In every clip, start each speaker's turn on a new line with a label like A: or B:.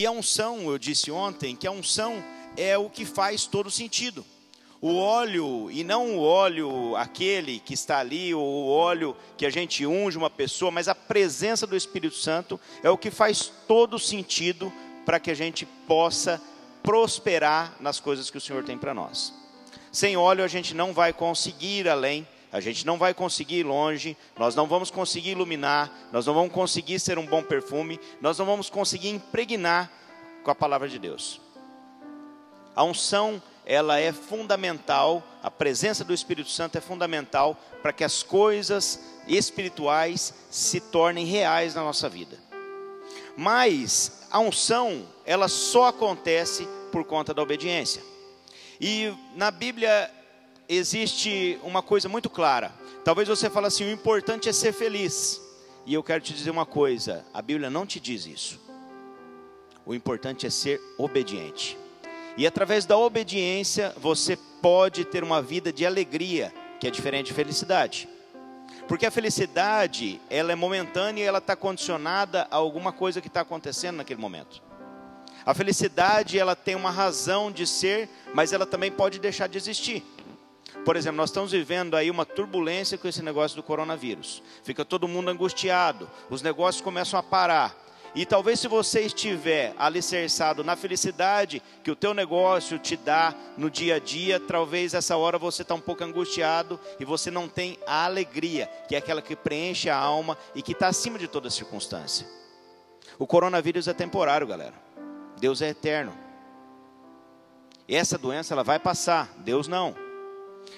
A: E a unção, eu disse ontem, que a unção é o que faz todo sentido. O óleo, e não o óleo aquele que está ali, ou o óleo que a gente unge uma pessoa, mas a presença do Espírito Santo é o que faz todo sentido para que a gente possa prosperar nas coisas que o Senhor tem para nós. Sem óleo a gente não vai conseguir ir além, a gente não vai conseguir ir longe, nós não vamos conseguir iluminar, nós não vamos conseguir ser um bom perfume, nós não vamos conseguir impregnar com a palavra de Deus. A unção ela é fundamental, a presença do Espírito Santo é fundamental para que as coisas espirituais se tornem reais na nossa vida. Mas a unção, ela só acontece por conta da obediência. E na Bíblia existe uma coisa muito clara. Talvez você fale assim: o importante é ser feliz. E eu quero te dizer uma coisa: a Bíblia não te diz isso. O importante é ser obediente. E através da obediência, você pode ter uma vida de alegria, que é diferente de felicidade. Porque a felicidade, ela é momentânea e ela está condicionada a alguma coisa que está acontecendo naquele momento. A felicidade, ela tem uma razão de ser, mas ela também pode deixar de existir. Por exemplo, nós estamos vivendo aí uma turbulência com esse negócio do coronavírus. Fica todo mundo angustiado, os negócios começam a parar. E talvez se você estiver alicerçado na felicidade que o teu negócio te dá no dia a dia, talvez essa hora você está um pouco angustiado e você não tem a alegria, que é aquela que preenche a alma e que está acima de toda circunstância. O coronavírus é temporário, galera. Deus é eterno. Essa doença ela vai passar, Deus não.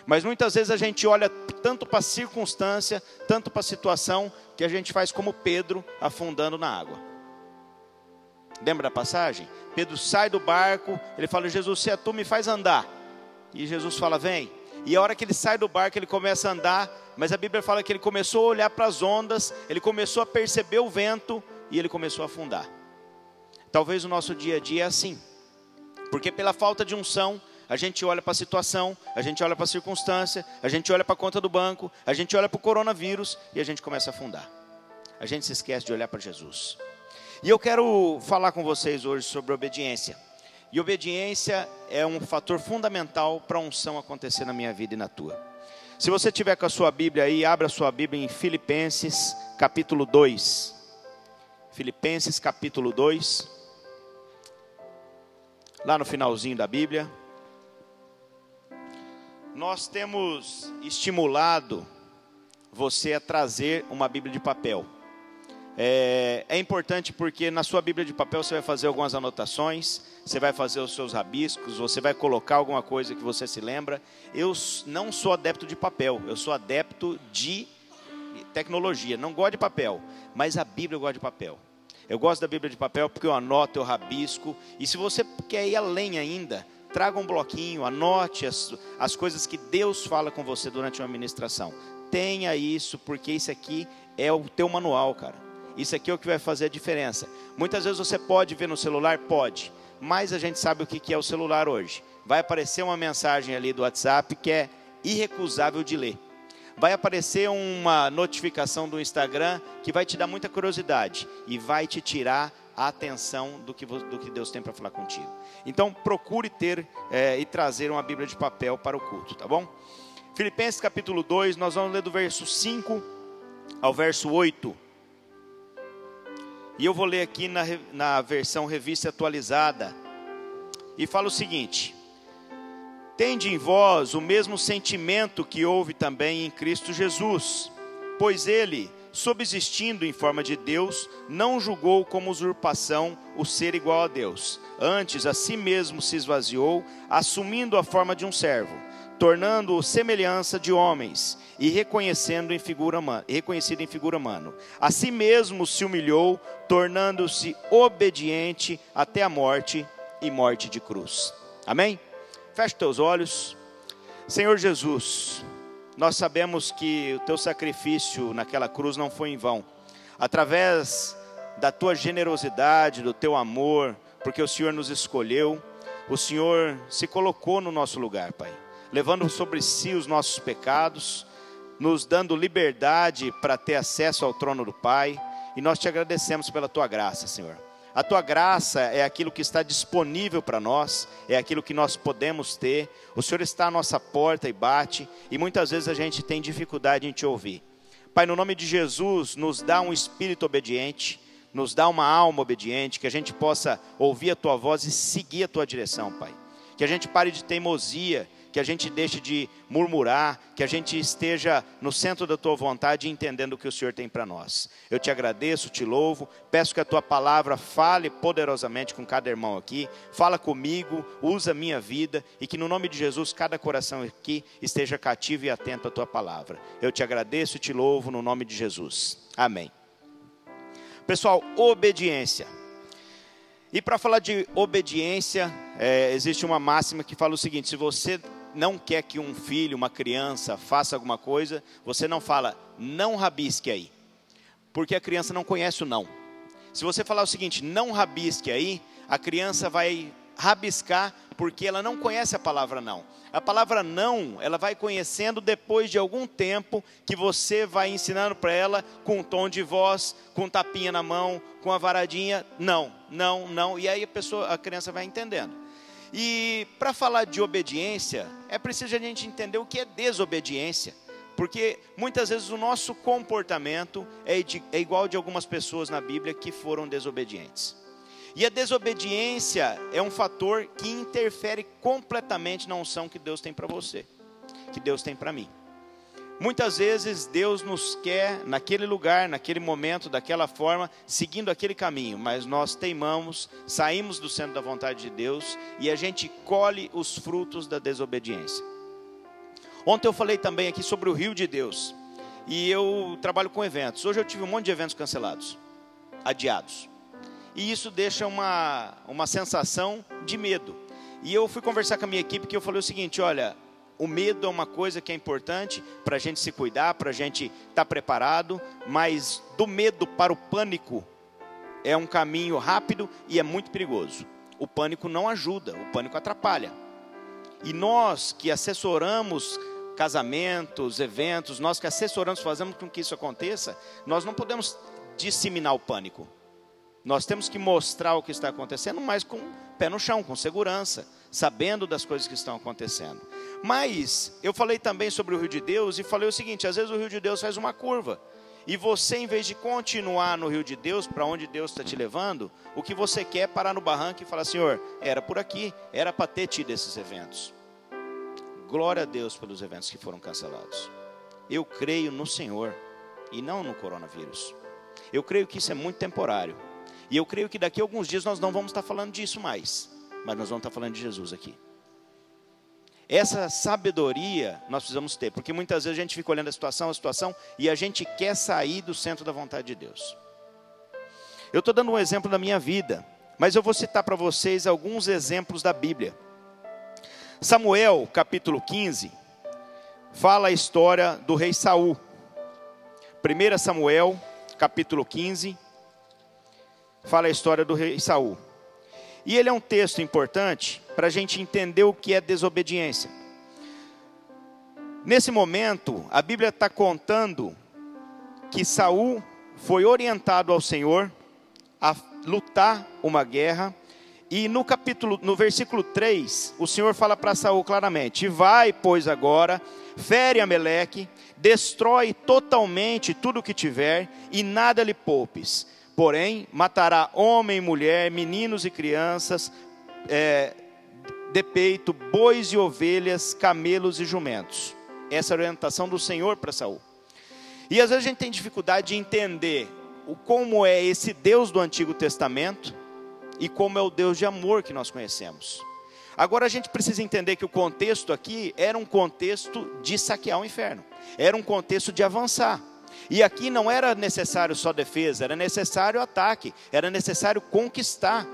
A: Mas muitas vezes a gente olha tanto para a circunstância, tanto para a situação, que a gente faz como Pedro afundando na água. Lembra da passagem? Pedro sai do barco, ele fala: Jesus, se é tu, me faz andar. E Jesus fala: Vem. E a hora que ele sai do barco, ele começa a andar, mas a Bíblia fala que ele começou a olhar para as ondas, ele começou a perceber o vento e ele começou a afundar. Talvez o nosso dia a dia é assim, porque pela falta de unção, a gente olha para a situação, a gente olha para a circunstância, a gente olha para a conta do banco, a gente olha para o coronavírus e a gente começa a afundar. A gente se esquece de olhar para Jesus. E eu quero falar com vocês hoje sobre obediência. E obediência é um fator fundamental para a unção acontecer na minha vida e na tua. Se você tiver com a sua Bíblia aí, abra a sua Bíblia em Filipenses, capítulo 2. Filipenses, capítulo 2. Lá no finalzinho da Bíblia. Nós temos estimulado você a trazer uma Bíblia de papel. É, é, importante porque na sua Bíblia de papel você vai fazer algumas anotações, você vai fazer os seus rabiscos, você vai colocar alguma coisa que você se lembra. Eu não sou adepto de papel, eu sou adepto de tecnologia. Não gosto de papel, mas a Bíblia eu gosto de papel. Eu gosto da Bíblia de papel porque eu anoto, eu rabisco. E se você quer ir além ainda, traga um bloquinho, anote as, as coisas que Deus fala com você durante uma ministração. Tenha isso, porque isso aqui é o teu manual, cara. Isso aqui é o que vai fazer a diferença. Muitas vezes você pode ver no celular, pode, mas a gente sabe o que é o celular hoje. Vai aparecer uma mensagem ali do WhatsApp que é irrecusável de ler. Vai aparecer uma notificação do Instagram que vai te dar muita curiosidade e vai te tirar a atenção do que, do que Deus tem para falar contigo. Então procure ter é, e trazer uma Bíblia de papel para o culto, tá bom? Filipenses capítulo 2, nós vamos ler do verso 5 ao verso 8. E eu vou ler aqui na, na versão revista atualizada. E fala o seguinte: Tende em vós o mesmo sentimento que houve também em Cristo Jesus, pois ele, subsistindo em forma de Deus, não julgou como usurpação o ser igual a Deus. Antes, a si mesmo se esvaziou, assumindo a forma de um servo tornando-o semelhança de homens e reconhecendo em figura reconhecido em figura humana. A si mesmo se humilhou, tornando-se obediente até a morte e morte de cruz. Amém? Feche teus olhos. Senhor Jesus, nós sabemos que o teu sacrifício naquela cruz não foi em vão. Através da tua generosidade, do teu amor, porque o Senhor nos escolheu, o Senhor se colocou no nosso lugar, Pai levando sobre si os nossos pecados, nos dando liberdade para ter acesso ao trono do Pai. E nós te agradecemos pela tua graça, Senhor. A tua graça é aquilo que está disponível para nós, é aquilo que nós podemos ter. O Senhor está à nossa porta e bate, e muitas vezes a gente tem dificuldade em te ouvir. Pai, no nome de Jesus, nos dá um espírito obediente, nos dá uma alma obediente, que a gente possa ouvir a tua voz e seguir a tua direção, Pai. Que a gente pare de teimosia, que a gente deixe de murmurar, que a gente esteja no centro da tua vontade, entendendo o que o Senhor tem para nós. Eu te agradeço, te louvo, peço que a tua palavra fale poderosamente com cada irmão aqui, fala comigo, usa a minha vida e que no nome de Jesus cada coração aqui esteja cativo e atento à tua palavra. Eu te agradeço e te louvo no nome de Jesus. Amém. Pessoal, obediência. E para falar de obediência, é, existe uma máxima que fala o seguinte: se você não quer que um filho, uma criança, faça alguma coisa, você não fala, não rabisque aí. Porque a criança não conhece o não. Se você falar o seguinte, não rabisque aí, a criança vai rabiscar porque ela não conhece a palavra não. A palavra não, ela vai conhecendo depois de algum tempo que você vai ensinando para ela com um tom de voz, com um tapinha na mão, com a varadinha, não, não, não, e aí a pessoa, a criança vai entendendo. E para falar de obediência, é preciso a gente entender o que é desobediência. Porque muitas vezes o nosso comportamento é, de, é igual de algumas pessoas na Bíblia que foram desobedientes. E a desobediência é um fator que interfere completamente na unção que Deus tem para você, que Deus tem para mim. Muitas vezes Deus nos quer naquele lugar, naquele momento, daquela forma, seguindo aquele caminho, mas nós teimamos, saímos do centro da vontade de Deus e a gente colhe os frutos da desobediência. Ontem eu falei também aqui sobre o rio de Deus e eu trabalho com eventos. Hoje eu tive um monte de eventos cancelados, adiados, e isso deixa uma, uma sensação de medo. E eu fui conversar com a minha equipe que eu falei o seguinte: olha, o medo é uma coisa que é importante para a gente se cuidar, para a gente estar tá preparado, mas do medo para o pânico é um caminho rápido e é muito perigoso. O pânico não ajuda, o pânico atrapalha. E nós que assessoramos casamentos, eventos, nós que assessoramos, fazemos com que isso aconteça, nós não podemos disseminar o pânico. Nós temos que mostrar o que está acontecendo, mas com o pé no chão, com segurança, sabendo das coisas que estão acontecendo. Mas eu falei também sobre o rio de Deus e falei o seguinte: às vezes o rio de Deus faz uma curva. E você, em vez de continuar no rio de Deus, para onde Deus está te levando, o que você quer é parar no barranco e falar: Senhor, era por aqui, era para ter tido esses eventos. Glória a Deus pelos eventos que foram cancelados. Eu creio no Senhor e não no coronavírus. Eu creio que isso é muito temporário. E eu creio que daqui a alguns dias nós não vamos estar falando disso mais, mas nós vamos estar falando de Jesus aqui. Essa sabedoria nós precisamos ter, porque muitas vezes a gente fica olhando a situação, a situação, e a gente quer sair do centro da vontade de Deus. Eu estou dando um exemplo da minha vida, mas eu vou citar para vocês alguns exemplos da Bíblia. Samuel, capítulo 15, fala a história do rei Saul. 1 Samuel, capítulo 15, fala a história do rei Saul. E ele é um texto importante para a gente entender o que é desobediência. Nesse momento, a Bíblia está contando que Saul foi orientado ao Senhor a lutar uma guerra. E no capítulo, no versículo 3, o Senhor fala para Saul claramente: Vai, pois, agora, fere Ameleque, destrói totalmente tudo o que tiver, e nada lhe poupes Porém, matará homem mulher, meninos e crianças, é, de peito, bois e ovelhas, camelos e jumentos. Essa é a orientação do Senhor para Saul. E às vezes a gente tem dificuldade de entender o, como é esse Deus do Antigo Testamento e como é o Deus de amor que nós conhecemos. Agora a gente precisa entender que o contexto aqui era um contexto de saquear o inferno, era um contexto de avançar. E aqui não era necessário só defesa, era necessário ataque, era necessário conquistar.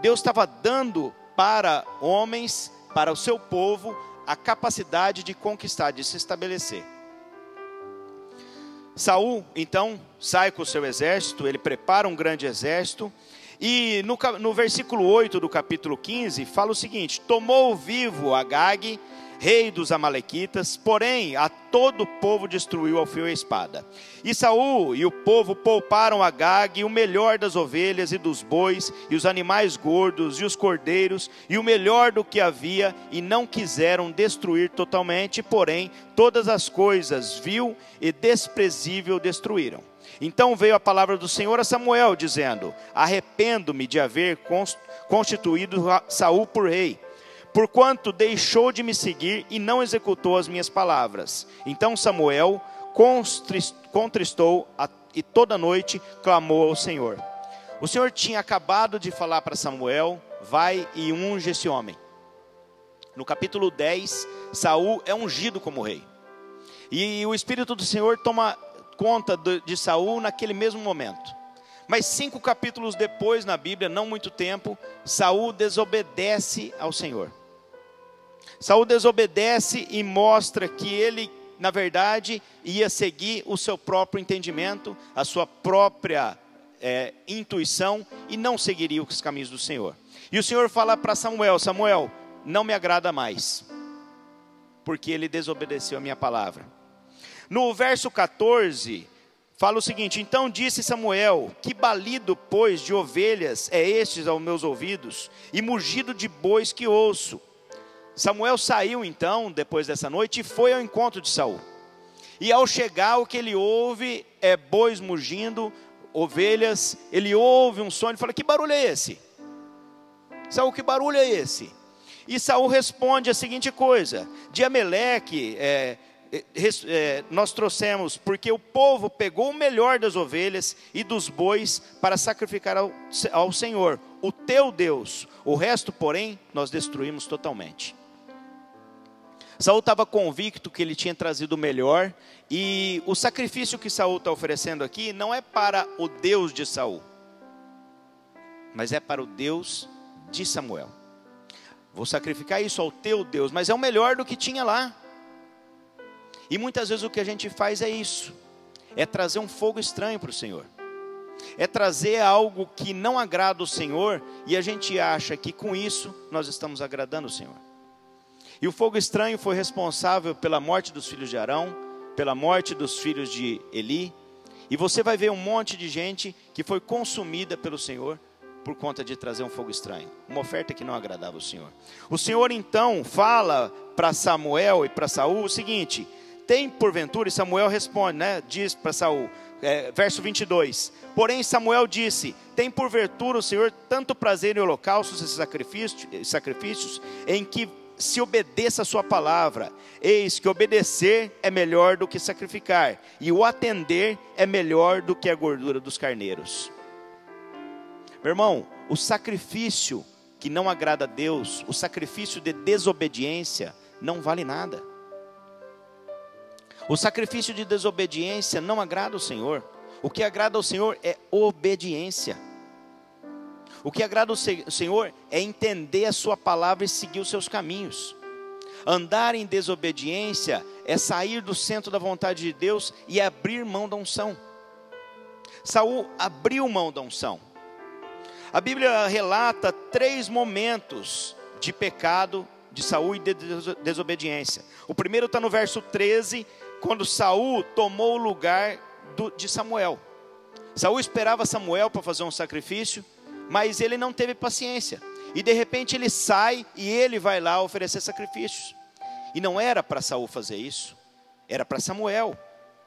A: Deus estava dando para homens, para o seu povo, a capacidade de conquistar, de se estabelecer. Saul, então, sai com o seu exército, ele prepara um grande exército, e no, no versículo 8 do capítulo 15, fala o seguinte: Tomou vivo Agag, rei dos amalequitas, porém a todo o povo destruiu ao fio e espada. E Saul e o povo pouparam a Gag o melhor das ovelhas e dos bois, e os animais gordos e os cordeiros, e o melhor do que havia, e não quiseram destruir totalmente, porém todas as coisas vil e desprezível destruíram. Então veio a palavra do Senhor a Samuel, dizendo: Arrependo-me de haver constituído Saul por rei porquanto deixou de me seguir e não executou as minhas palavras. Então Samuel contristou e toda noite clamou ao Senhor. O Senhor tinha acabado de falar para Samuel: vai e unge esse homem. No capítulo 10, Saul é ungido como rei. E o Espírito do Senhor toma conta de Saul naquele mesmo momento. Mas cinco capítulos depois, na Bíblia, não muito tempo, Saul desobedece ao Senhor. Saul desobedece e mostra que ele, na verdade, ia seguir o seu próprio entendimento, a sua própria é, intuição e não seguiria os caminhos do Senhor. E o Senhor fala para Samuel: Samuel, não me agrada mais, porque ele desobedeceu a minha palavra. No verso 14, fala o seguinte: Então disse Samuel: Que balido, pois, de ovelhas é estes aos meus ouvidos, e mugido de bois que ouço? Samuel saiu então, depois dessa noite, e foi ao encontro de Saul. E ao chegar, o que ele ouve é bois mugindo, ovelhas, ele ouve um som, ele fala: Que barulho é esse? Saul, que barulho é esse? E Saul responde a seguinte coisa: De Ameleque, é, nós trouxemos, porque o povo pegou o melhor das ovelhas e dos bois para sacrificar ao, ao Senhor, o teu Deus. O resto, porém, nós destruímos totalmente. Saul estava convicto que ele tinha trazido o melhor, e o sacrifício que Saul está oferecendo aqui não é para o Deus de Saul, mas é para o Deus de Samuel. Vou sacrificar isso ao teu Deus, mas é o melhor do que tinha lá. E muitas vezes o que a gente faz é isso: é trazer um fogo estranho para o Senhor, é trazer algo que não agrada o Senhor, e a gente acha que com isso nós estamos agradando o Senhor. E o fogo estranho foi responsável pela morte dos filhos de Arão, pela morte dos filhos de Eli. E você vai ver um monte de gente que foi consumida pelo Senhor por conta de trazer um fogo estranho, uma oferta que não agradava o Senhor. O Senhor então fala para Samuel e para Saul o seguinte: tem porventura, e Samuel responde, né? Diz para Saul, é, verso 22. Porém, Samuel disse: Tem porventura o Senhor tanto prazer em holocaustos e sacrifícios, sacrifícios em que se obedeça a sua palavra. Eis que obedecer é melhor do que sacrificar, e o atender é melhor do que a gordura dos carneiros. Meu irmão, o sacrifício que não agrada a Deus, o sacrifício de desobediência, não vale nada. O sacrifício de desobediência não agrada ao Senhor. O que agrada ao Senhor é obediência. O que agrada o Senhor é entender a Sua palavra e seguir os seus caminhos. Andar em desobediência é sair do centro da vontade de Deus e abrir mão da unção. Saul abriu mão da unção. A Bíblia relata três momentos de pecado de Saul e de desobediência. O primeiro está no verso 13, quando Saul tomou o lugar do, de Samuel. Saul esperava Samuel para fazer um sacrifício, mas ele não teve paciência. E de repente ele sai e ele vai lá oferecer sacrifícios. E não era para Saul fazer isso, era para Samuel.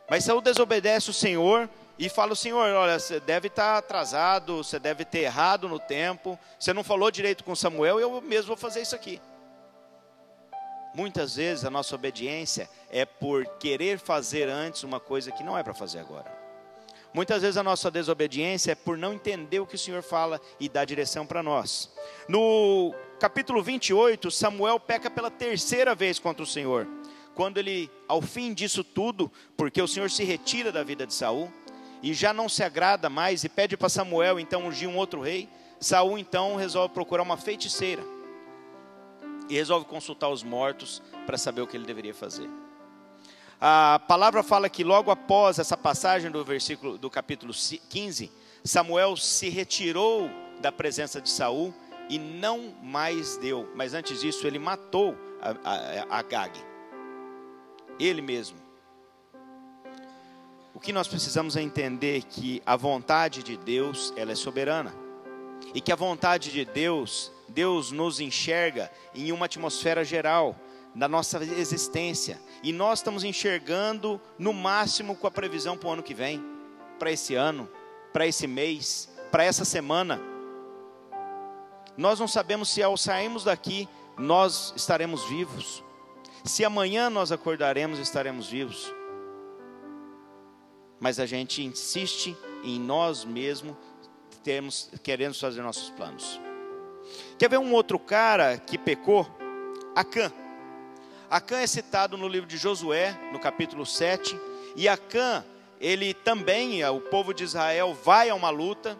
A: Mas Saul desobedece o Senhor e fala: o Senhor, olha, você deve estar atrasado, você deve ter errado no tempo, você não falou direito com Samuel, eu mesmo vou fazer isso aqui. Muitas vezes a nossa obediência é por querer fazer antes uma coisa que não é para fazer agora. Muitas vezes a nossa desobediência é por não entender o que o Senhor fala e dá direção para nós. No capítulo 28, Samuel peca pela terceira vez contra o Senhor. Quando ele, ao fim disso tudo, porque o Senhor se retira da vida de Saul e já não se agrada mais e pede para Samuel então ungir um outro rei, Saul então resolve procurar uma feiticeira e resolve consultar os mortos para saber o que ele deveria fazer. A palavra fala que logo após essa passagem do versículo do capítulo 15, Samuel se retirou da presença de Saul e não mais deu. Mas antes disso, ele matou a, a, a Gag. Ele mesmo. O que nós precisamos é entender que a vontade de Deus, ela é soberana. E que a vontade de Deus, Deus nos enxerga em uma atmosfera geral da nossa existência. E nós estamos enxergando no máximo com a previsão para o ano que vem, para esse ano, para esse mês, para essa semana. Nós não sabemos se ao sairmos daqui nós estaremos vivos. Se amanhã nós acordaremos, estaremos vivos. Mas a gente insiste em nós mesmos, temos, queremos fazer nossos planos. Quer ver um outro cara que pecou? Acã. Acã é citado no livro de Josué, no capítulo 7, e Acã, ele também, o povo de Israel vai a uma luta,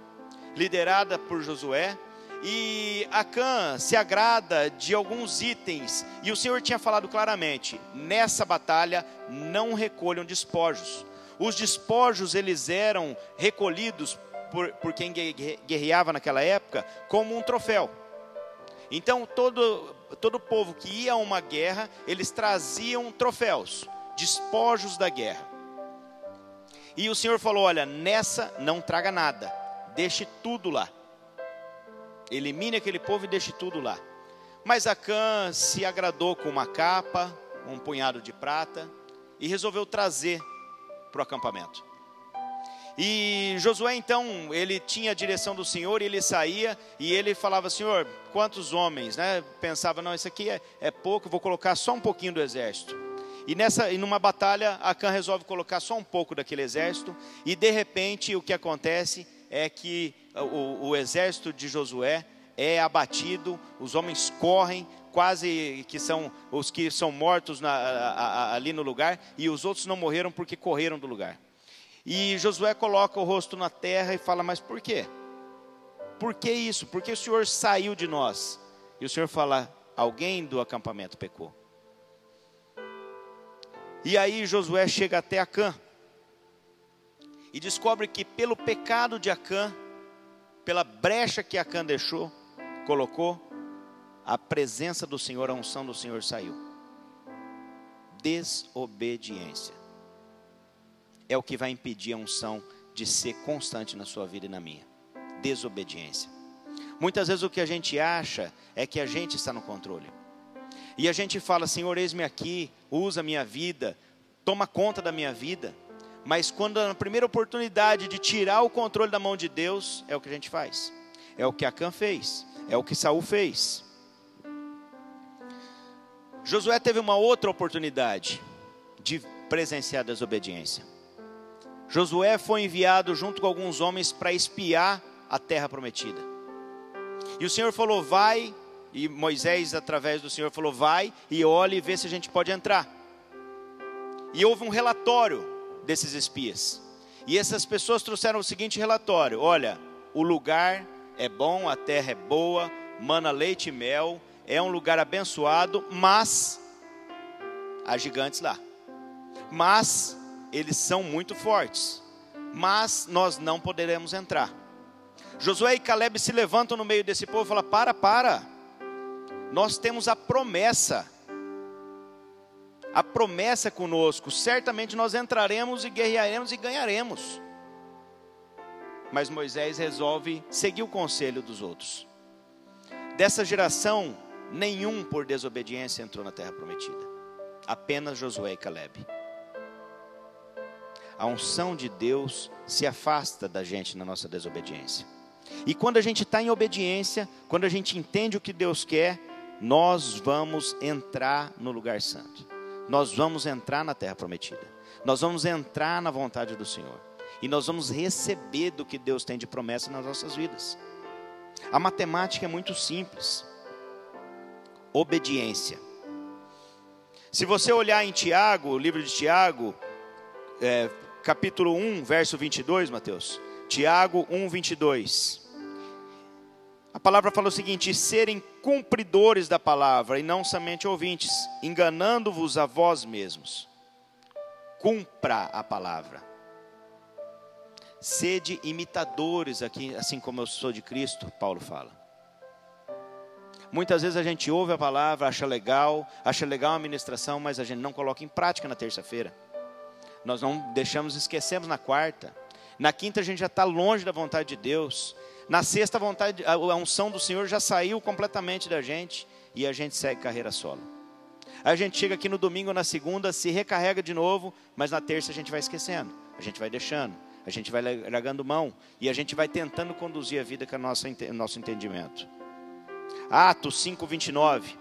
A: liderada por Josué, e Acã se agrada de alguns itens, e o Senhor tinha falado claramente: nessa batalha não recolham despojos. Os despojos eles eram recolhidos por, por quem guerreava naquela época como um troféu. Então todo todo povo que ia a uma guerra, eles traziam troféus, despojos da guerra. E o Senhor falou: Olha, nessa não traga nada, deixe tudo lá. Elimine aquele povo e deixe tudo lá. Mas Acã se agradou com uma capa, um punhado de prata, e resolveu trazer para o acampamento. E Josué então, ele tinha a direção do Senhor, e ele saía e ele falava: Senhor, quantos homens, né? Pensava: não, isso aqui é, é pouco, vou colocar só um pouquinho do exército. E nessa, e numa batalha, Acã resolve colocar só um pouco daquele exército, e de repente o que acontece é que o, o exército de Josué é abatido, os homens correm, quase que são os que são mortos na, a, a, ali no lugar, e os outros não morreram porque correram do lugar. E Josué coloca o rosto na terra e fala: Mas por quê? Por que isso? Porque o Senhor saiu de nós. E o Senhor fala: Alguém do acampamento pecou. E aí Josué chega até Acã e descobre que pelo pecado de Acã, pela brecha que Acã deixou, colocou, a presença do Senhor, a unção do Senhor saiu. Desobediência é o que vai impedir a unção de ser constante na sua vida e na minha. Desobediência. Muitas vezes o que a gente acha é que a gente está no controle. E a gente fala, Senhor, eis-me aqui, usa a minha vida, toma conta da minha vida. Mas quando na primeira oportunidade de tirar o controle da mão de Deus, é o que a gente faz. É o que Acã fez, é o que Saul fez. Josué teve uma outra oportunidade de presenciar a desobediência. Josué foi enviado junto com alguns homens para espiar a terra prometida. E o Senhor falou: Vai, e Moisés, através do Senhor, falou: Vai e olhe e vê se a gente pode entrar. E houve um relatório desses espias. E essas pessoas trouxeram o seguinte relatório: Olha, o lugar é bom, a terra é boa, mana leite e mel, é um lugar abençoado, mas há gigantes lá. Mas eles são muito fortes, mas nós não poderemos entrar. Josué e Caleb se levantam no meio desse povo e falam: Para, para, nós temos a promessa, a promessa conosco, certamente nós entraremos e guerrearemos e ganharemos. Mas Moisés resolve seguir o conselho dos outros. Dessa geração, nenhum por desobediência entrou na terra prometida, apenas Josué e Caleb a unção de Deus se afasta da gente na nossa desobediência. E quando a gente está em obediência, quando a gente entende o que Deus quer, nós vamos entrar no lugar santo. Nós vamos entrar na terra prometida. Nós vamos entrar na vontade do Senhor. E nós vamos receber do que Deus tem de promessa nas nossas vidas. A matemática é muito simples. Obediência. Se você olhar em Tiago, o livro de Tiago, é, capítulo 1, verso 22, Mateus. Tiago 1, 22. A palavra fala o seguinte: serem cumpridores da palavra e não somente ouvintes, enganando-vos a vós mesmos. Cumpra a palavra. Sede imitadores aqui, assim como eu sou de Cristo, Paulo fala. Muitas vezes a gente ouve a palavra, acha legal, acha legal a ministração, mas a gente não coloca em prática na terça-feira. Nós não deixamos, esquecemos na quarta. Na quinta a gente já está longe da vontade de Deus. Na sexta a vontade, a unção do Senhor já saiu completamente da gente e a gente segue carreira solo. A gente chega aqui no domingo, na segunda, se recarrega de novo, mas na terça a gente vai esquecendo, a gente vai deixando, a gente vai largando mão e a gente vai tentando conduzir a vida com o nosso, entendimento. Atos 5, 29.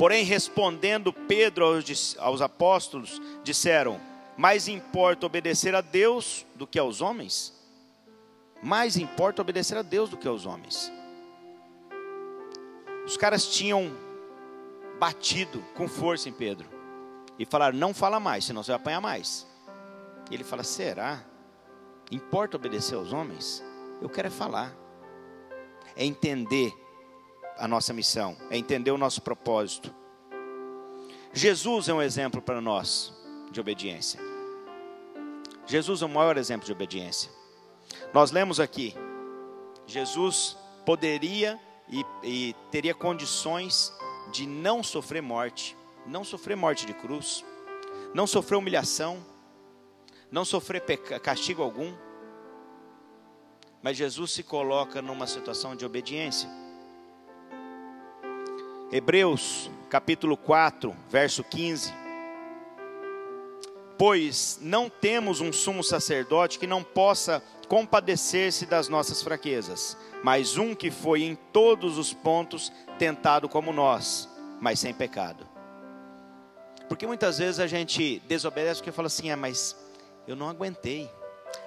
A: Porém, respondendo Pedro aos, apóstolos, disseram: Mais importa obedecer a Deus do que aos homens? Mais importa obedecer a Deus do que aos homens. Os caras tinham batido com força em Pedro e falaram: Não fala mais, senão você vai apanhar mais. E ele fala: Será? Importa obedecer aos homens? Eu quero é falar, é entender a nossa missão, é entender o nosso propósito. Jesus é um exemplo para nós de obediência. Jesus é o maior exemplo de obediência. Nós lemos aqui, Jesus poderia e, e teria condições de não sofrer morte, não sofrer morte de cruz, não sofrer humilhação, não sofrer castigo algum. Mas Jesus se coloca numa situação de obediência. Hebreus capítulo 4, verso 15. Pois não temos um sumo sacerdote que não possa compadecer-se das nossas fraquezas, mas um que foi em todos os pontos tentado como nós, mas sem pecado. Porque muitas vezes a gente desobedece porque fala assim: ah, mas eu não aguentei.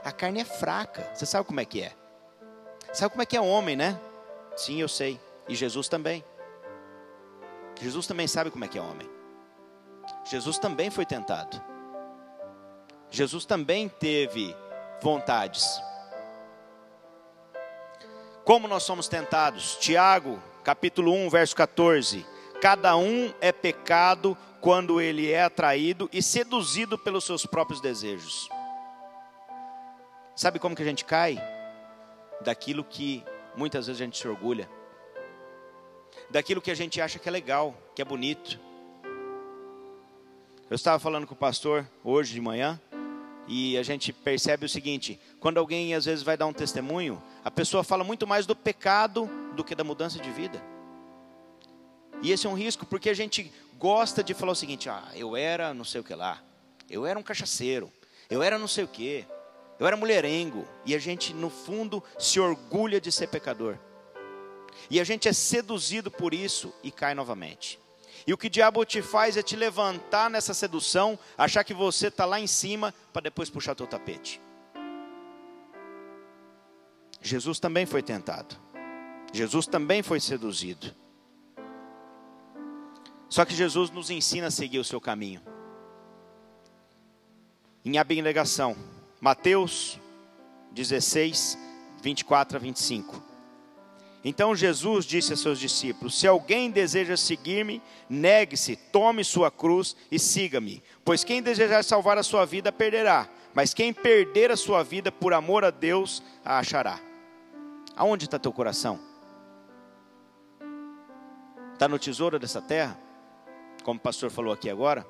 A: A carne é fraca. Você sabe como é que é? Sabe como é que é homem, né? Sim, eu sei. E Jesus também. Jesus também sabe como é que é homem. Jesus também foi tentado. Jesus também teve vontades. Como nós somos tentados? Tiago, capítulo 1, verso 14. Cada um é pecado quando ele é atraído e seduzido pelos seus próprios desejos. Sabe como que a gente cai? Daquilo que muitas vezes a gente se orgulha daquilo que a gente acha que é legal, que é bonito. Eu estava falando com o pastor hoje de manhã e a gente percebe o seguinte: quando alguém às vezes vai dar um testemunho, a pessoa fala muito mais do pecado do que da mudança de vida. E esse é um risco porque a gente gosta de falar o seguinte: ah, eu era não sei o que lá, eu era um cachaceiro, eu era não sei o que, eu era mulherengo, e a gente no fundo se orgulha de ser pecador. E a gente é seduzido por isso e cai novamente. E o que o diabo te faz é te levantar nessa sedução, achar que você está lá em cima, para depois puxar teu tapete. Jesus também foi tentado. Jesus também foi seduzido. Só que Jesus nos ensina a seguir o seu caminho. Em abnegação. Mateus 16, 24 a 25. Então Jesus disse a seus discípulos: Se alguém deseja seguir-me, negue-se, tome sua cruz e siga-me. Pois quem desejar salvar a sua vida, perderá. Mas quem perder a sua vida por amor a Deus, a achará. Aonde está teu coração? Está no tesouro dessa terra? Como o pastor falou aqui agora?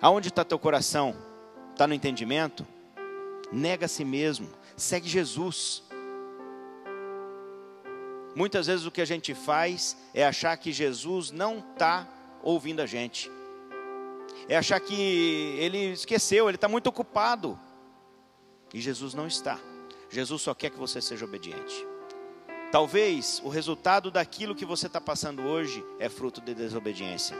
A: Aonde está teu coração? Está no entendimento? Nega a si mesmo, segue Jesus. Muitas vezes o que a gente faz é achar que Jesus não está ouvindo a gente, é achar que ele esqueceu, ele está muito ocupado, e Jesus não está. Jesus só quer que você seja obediente. Talvez o resultado daquilo que você está passando hoje é fruto de desobediência.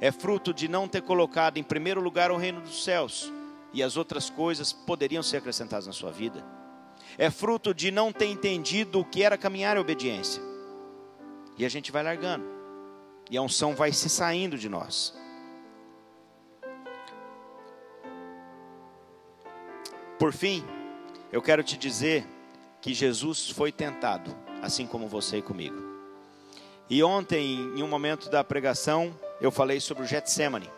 A: É fruto de não ter colocado em primeiro lugar o reino dos céus e as outras coisas poderiam ser acrescentadas na sua vida é fruto de não ter entendido o que era caminhar em obediência. E a gente vai largando, e a unção vai se saindo de nós. Por fim, eu quero te dizer que Jesus foi tentado, assim como você e comigo. E ontem, em um momento da pregação, eu falei sobre o Getsemane.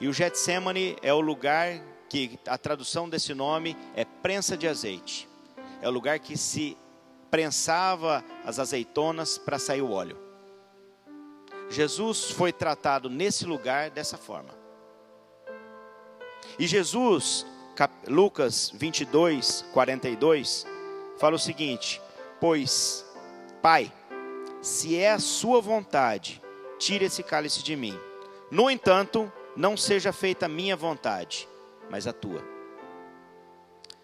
A: E o Getsemane é o lugar que a tradução desse nome é prensa de azeite. É o lugar que se prensava as azeitonas para sair o óleo. Jesus foi tratado nesse lugar dessa forma. E Jesus, Lucas 22, 42, fala o seguinte: Pois, Pai, se é a Sua vontade, tire esse cálice de mim. No entanto, não seja feita a minha vontade, mas a tua.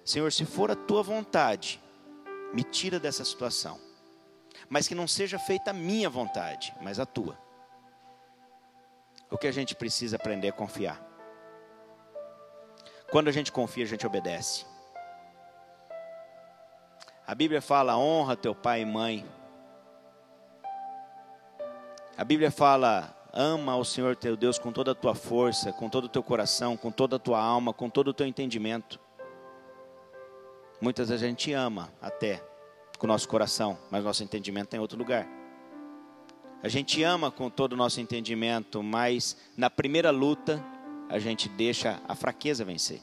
A: Senhor, se for a tua vontade, me tira dessa situação. Mas que não seja feita a minha vontade, mas a tua. O que a gente precisa aprender é confiar. Quando a gente confia, a gente obedece. A Bíblia fala: honra teu pai e mãe. A Bíblia fala: ama ao Senhor teu Deus com toda a tua força, com todo o teu coração, com toda a tua alma, com todo o teu entendimento. Muitas vezes a gente ama até com o nosso coração, mas nosso entendimento está em outro lugar. A gente ama com todo o nosso entendimento, mas na primeira luta a gente deixa a fraqueza vencer.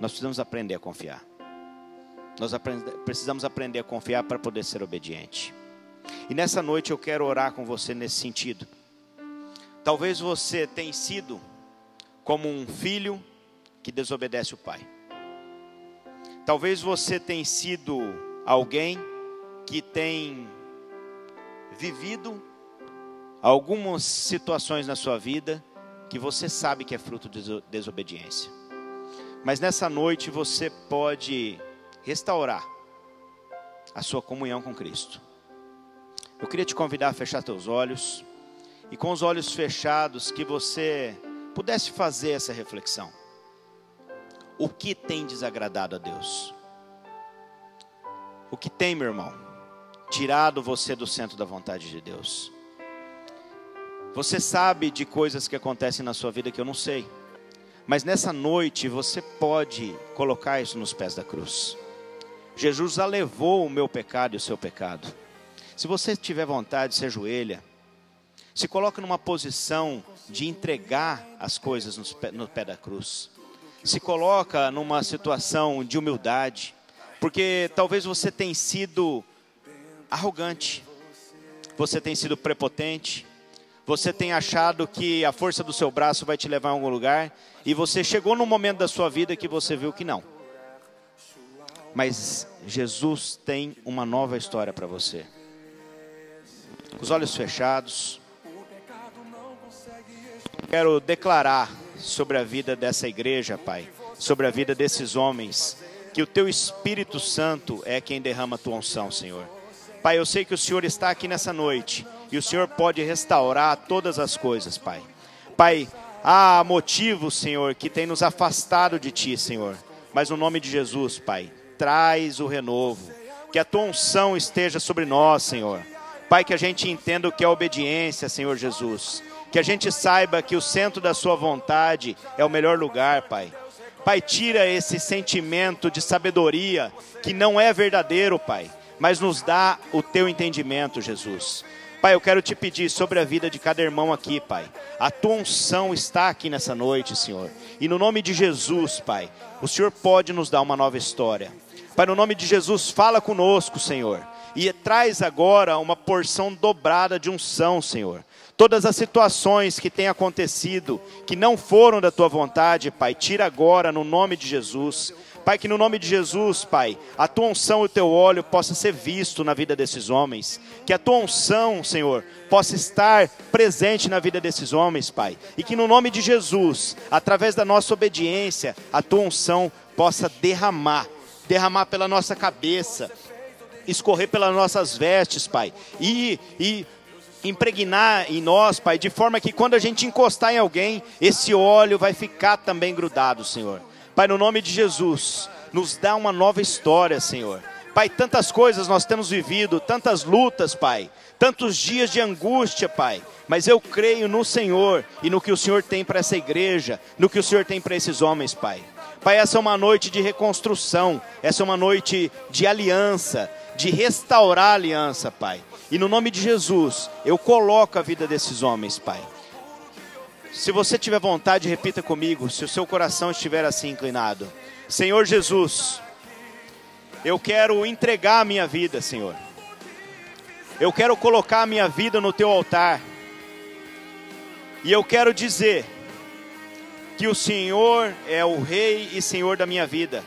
A: Nós precisamos aprender a confiar. Nós precisamos aprender a confiar para poder ser obediente. E nessa noite eu quero orar com você nesse sentido. Talvez você tenha sido como um filho que desobedece o pai. Talvez você tenha sido alguém que tem vivido algumas situações na sua vida que você sabe que é fruto de desobediência. Mas nessa noite você pode restaurar a sua comunhão com Cristo. Eu queria te convidar a fechar teus olhos e com os olhos fechados que você pudesse fazer essa reflexão. O que tem desagradado a Deus? O que tem, meu irmão, tirado você do centro da vontade de Deus? Você sabe de coisas que acontecem na sua vida que eu não sei. Mas nessa noite você pode colocar isso nos pés da cruz. Jesus já levou o meu pecado e o seu pecado. Se você tiver vontade, se ajoelha. Se coloca numa posição de entregar as coisas no pé da cruz. Se coloca numa situação de humildade. Porque talvez você tenha sido arrogante. Você tenha sido prepotente. Você tenha achado que a força do seu braço vai te levar a algum lugar. E você chegou num momento da sua vida que você viu que não. Mas Jesus tem uma nova história para você os olhos fechados. Quero declarar sobre a vida dessa igreja, Pai, sobre a vida desses homens, que o Teu Espírito Santo é quem derrama a Tua unção, Senhor. Pai, eu sei que o Senhor está aqui nessa noite e o Senhor pode restaurar todas as coisas, Pai. Pai, há motivos, Senhor, que tem nos afastado de Ti, Senhor. Mas no nome de Jesus, Pai, traz o renovo. Que a Tua unção esteja sobre nós, Senhor. Pai, que a gente entenda o que é obediência, Senhor Jesus. Que a gente saiba que o centro da Sua vontade é o melhor lugar, Pai. Pai, tira esse sentimento de sabedoria que não é verdadeiro, Pai, mas nos dá o teu entendimento, Jesus. Pai, eu quero te pedir sobre a vida de cada irmão aqui, Pai. A tua unção está aqui nessa noite, Senhor. E no nome de Jesus, Pai, o Senhor pode nos dar uma nova história. Pai, no nome de Jesus, fala conosco, Senhor e traz agora uma porção dobrada de unção, Senhor. Todas as situações que têm acontecido, que não foram da tua vontade, Pai, tira agora no nome de Jesus. Pai, que no nome de Jesus, Pai, a tua unção e o teu óleo possa ser visto na vida desses homens. Que a tua unção, Senhor, possa estar presente na vida desses homens, Pai. E que no nome de Jesus, através da nossa obediência, a tua unção possa derramar derramar pela nossa cabeça, escorrer pelas nossas vestes, Pai, e, e impregnar em nós, Pai, de forma que quando a gente encostar em alguém, esse óleo vai ficar também grudado, Senhor. Pai, no nome de Jesus, nos dá uma nova história, Senhor. Pai, tantas coisas nós temos vivido, tantas lutas, Pai, tantos dias de angústia, Pai. Mas eu creio no Senhor e no que o Senhor tem para essa igreja, no que o Senhor tem para esses homens, Pai. Pai, essa é uma noite de reconstrução, essa é uma noite de aliança, de restaurar a aliança, Pai. E no nome de Jesus, eu coloco a vida desses homens, Pai. Se você tiver vontade, repita comigo, se o seu coração estiver assim inclinado. Senhor Jesus, Eu quero entregar a minha vida, Senhor. Eu quero colocar a minha vida no teu altar. E eu quero dizer que o Senhor é o Rei e Senhor da minha vida.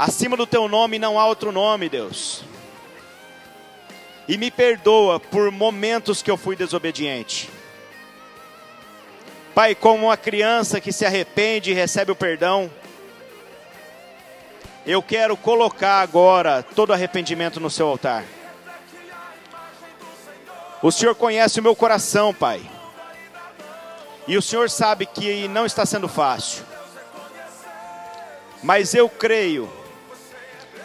A: Acima do teu nome não há outro nome, Deus. E me perdoa por momentos que eu fui desobediente. Pai, como uma criança que se arrepende e recebe o perdão, eu quero colocar agora todo arrependimento no seu altar. O Senhor conhece o meu coração, Pai. E o Senhor sabe que não está sendo fácil. Mas eu creio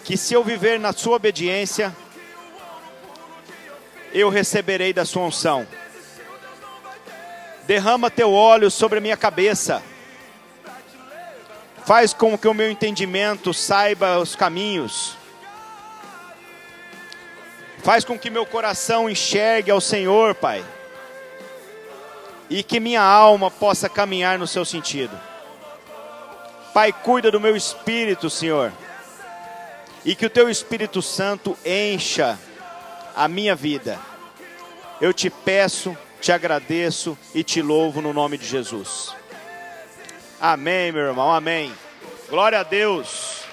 A: que se eu viver na Sua obediência, eu receberei da Sua unção. Derrama teu óleo sobre a minha cabeça. Faz com que o meu entendimento saiba os caminhos. Faz com que meu coração enxergue ao Senhor, Pai. E que minha alma possa caminhar no seu sentido. Pai, cuida do meu espírito, Senhor. E que o teu Espírito Santo encha a minha vida. Eu te peço, te agradeço e te louvo no nome de Jesus. Amém, meu irmão, amém. Glória a Deus.